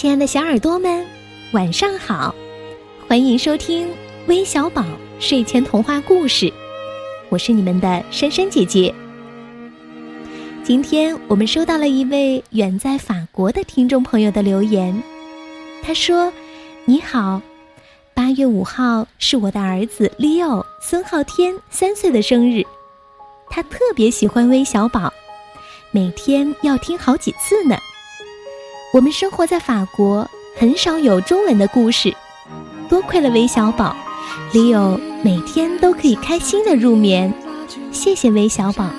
亲爱的小耳朵们，晚上好！欢迎收听微小宝睡前童话故事，我是你们的珊珊姐姐。今天我们收到了一位远在法国的听众朋友的留言，他说：“你好，八月五号是我的儿子 Leo 孙浩天三岁的生日，他特别喜欢微小宝，每天要听好几次呢。”我们生活在法国，很少有中文的故事。多亏了韦小宝，李友每天都可以开心的入眠。谢谢韦小宝，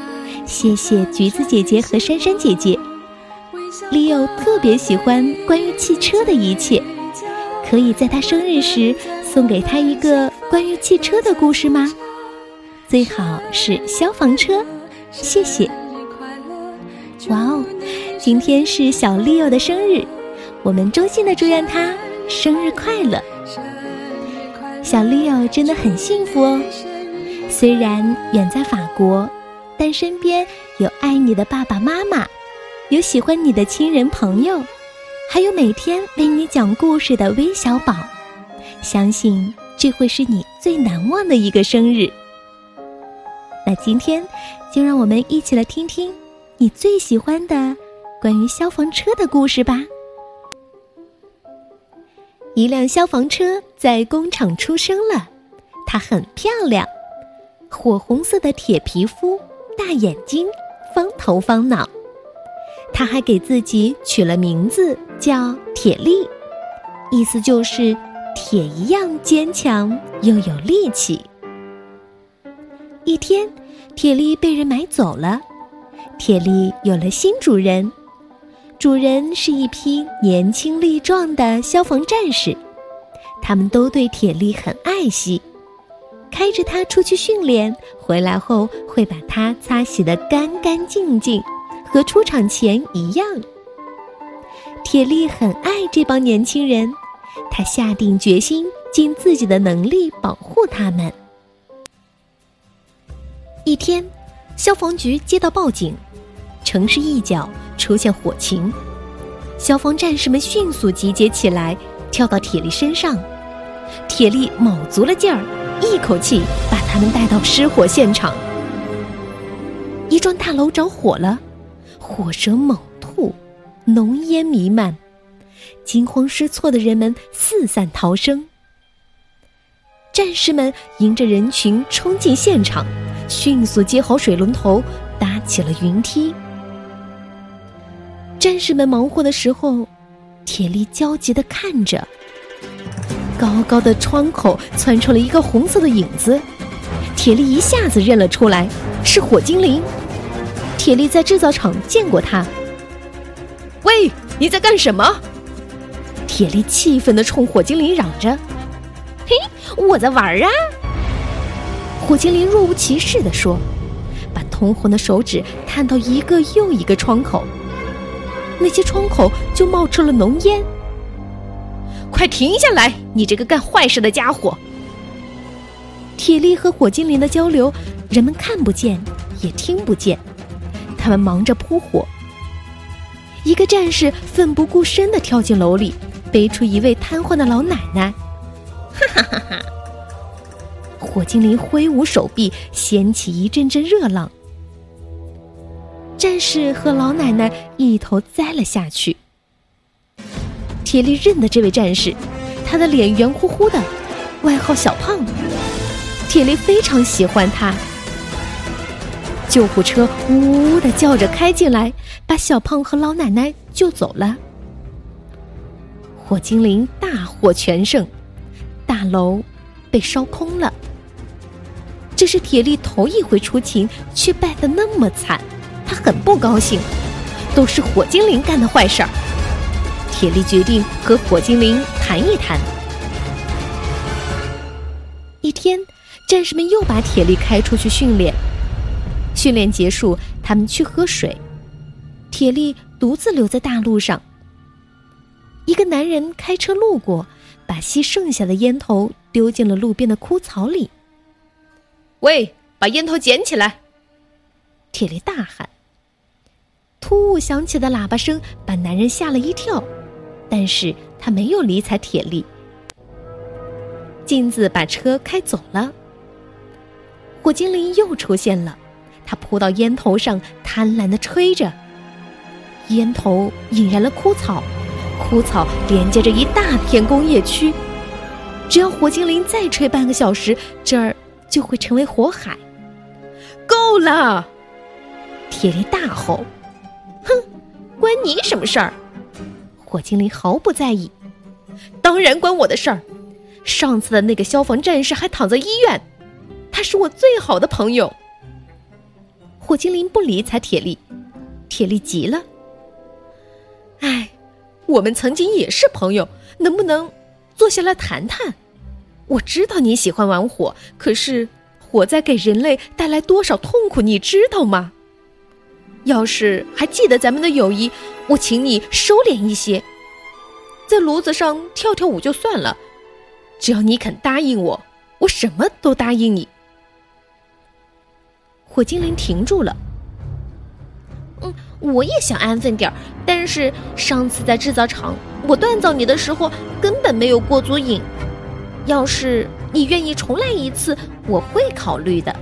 谢谢橘子姐姐和珊珊姐姐。李友特别喜欢关于汽车的一切，可以在他生日时送给他一个关于汽车的故事吗？最好是消防车。谢谢。哇哦！今天是小 Leo 的生日，我们衷心的祝愿他生日快乐。小 Leo 真的很幸福哦，虽然远在法国，但身边有爱你的爸爸妈妈，有喜欢你的亲人朋友，还有每天为你讲故事的微小宝。相信这会是你最难忘的一个生日。那今天就让我们一起来听听你最喜欢的。关于消防车的故事吧。一辆消防车在工厂出生了，它很漂亮，火红色的铁皮肤，大眼睛，方头方脑。他还给自己取了名字叫铁力，意思就是铁一样坚强又有力气。一天，铁力被人买走了，铁力有了新主人。主人是一批年轻力壮的消防战士，他们都对铁力很爱惜，开着它出去训练，回来后会把它擦洗得干干净净，和出场前一样。铁力很爱这帮年轻人，他下定决心尽自己的能力保护他们。一天，消防局接到报警。城市一角出现火情，消防战士们迅速集结起来，跳到铁力身上。铁力卯足了劲儿，一口气把他们带到失火现场。一幢大楼着火了，火舌猛吐，浓烟弥漫，惊慌失措的人们四散逃生。战士们迎着人群冲进现场，迅速接好水龙头，搭起了云梯。战士们忙活的时候，铁力焦急的看着。高高的窗口窜出了一个红色的影子，铁力一下子认了出来，是火精灵。铁力在制造厂见过他。喂，你在干什么？铁力气愤的冲火精灵嚷着：“嘿，我在玩啊！”火精灵若无其事的说，把通红的手指探到一个又一个窗口。那些窗口就冒出了浓烟。快停下来！你这个干坏事的家伙！铁力和火精灵的交流，人们看不见，也听不见。他们忙着扑火。一个战士奋不顾身的跳进楼里，背出一位瘫痪的老奶奶。哈哈哈哈！火精灵挥舞手臂，掀起一阵阵热浪。战士和老奶奶一头栽了下去。铁力认得这位战士，他的脸圆乎乎的，外号小胖。铁力非常喜欢他。救护车呜呜的叫着开进来，把小胖和老奶奶救走了。火精灵大获全胜，大楼被烧空了。这是铁力头一回出勤，却败得那么惨。他很不高兴，都是火精灵干的坏事儿。铁力决定和火精灵谈一谈。一天，战士们又把铁力开出去训练。训练结束，他们去喝水，铁力独自留在大路上。一个男人开车路过，把吸剩下的烟头丢进了路边的枯草里。喂，把烟头捡起来！铁力大喊。突兀响起的喇叭声把男人吓了一跳，但是他没有理睬铁力。镜子把车开走了，火精灵又出现了，他扑到烟头上，贪婪的吹着。烟头引燃了枯草，枯草连接着一大片工业区。只要火精灵再吹半个小时，这儿就会成为火海。够了！铁力大吼：“哼，关你什么事儿？”火精灵毫不在意：“当然关我的事儿。上次的那个消防战士还躺在医院，他是我最好的朋友。”火精灵不理睬铁力，铁力急了。哎，我们曾经也是朋友，能不能坐下来谈谈？我知道你喜欢玩火，可是火灾给人类带来多少痛苦，你知道吗？要是还记得咱们的友谊，我请你收敛一些，在炉子上跳跳舞就算了。只要你肯答应我，我什么都答应你。火精灵停住了。嗯，我也想安分点儿，但是上次在制造厂我锻造你的时候根本没有过足瘾。要是你愿意重来一次，我会考虑的。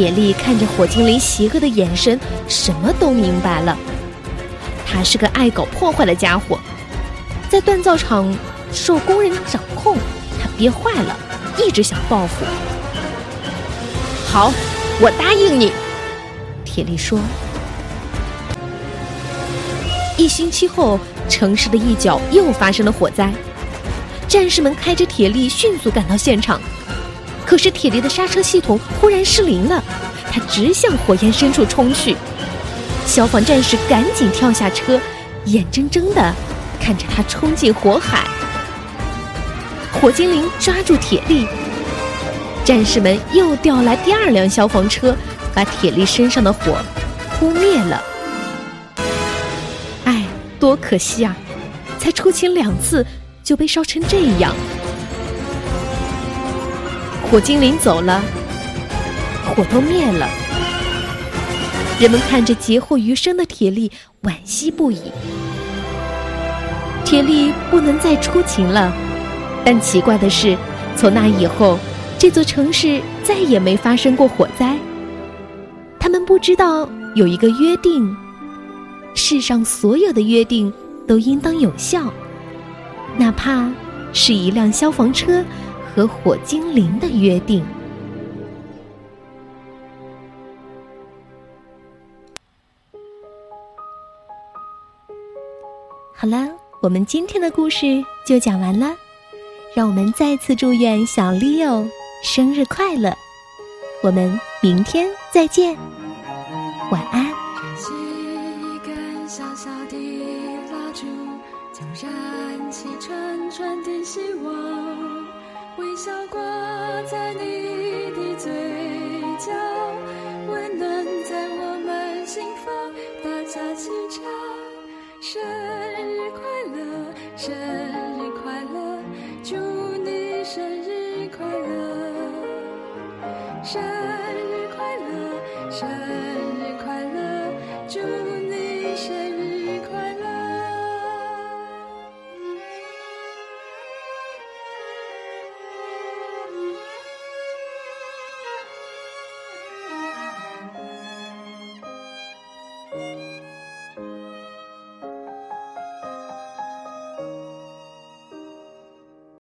铁力看着火精灵邪恶的眼神，什么都明白了。他是个爱搞破坏的家伙，在锻造厂受工人掌控，他憋坏了，一直想报复。好，我答应你。铁力说：“一星期后，城市的一角又发生了火灾。战士们开着铁力迅速赶到现场，可是铁力的刹车系统忽然失灵了，他直向火焰深处冲去。消防战士赶紧跳下车，眼睁睁的看着他冲进火海。火精灵抓住铁力，战士们又调来第二辆消防车。”把铁力身上的火扑灭了。哎，多可惜啊！才出勤两次就被烧成这样。火精灵走了，火都灭了。人们看着劫后余生的铁力，惋惜不已。铁力不能再出勤了，但奇怪的是，从那以后，这座城市再也没发生过火灾。他们不知道有一个约定，世上所有的约定都应当有效，哪怕是一辆消防车和火精灵的约定。好了，我们今天的故事就讲完了，让我们再次祝愿小 Leo 生日快乐。我们明天再见，晚安。就燃起纯纯的希望。微笑挂在你的嘴角，温暖在我们心房。大家齐唱：生日快乐，生。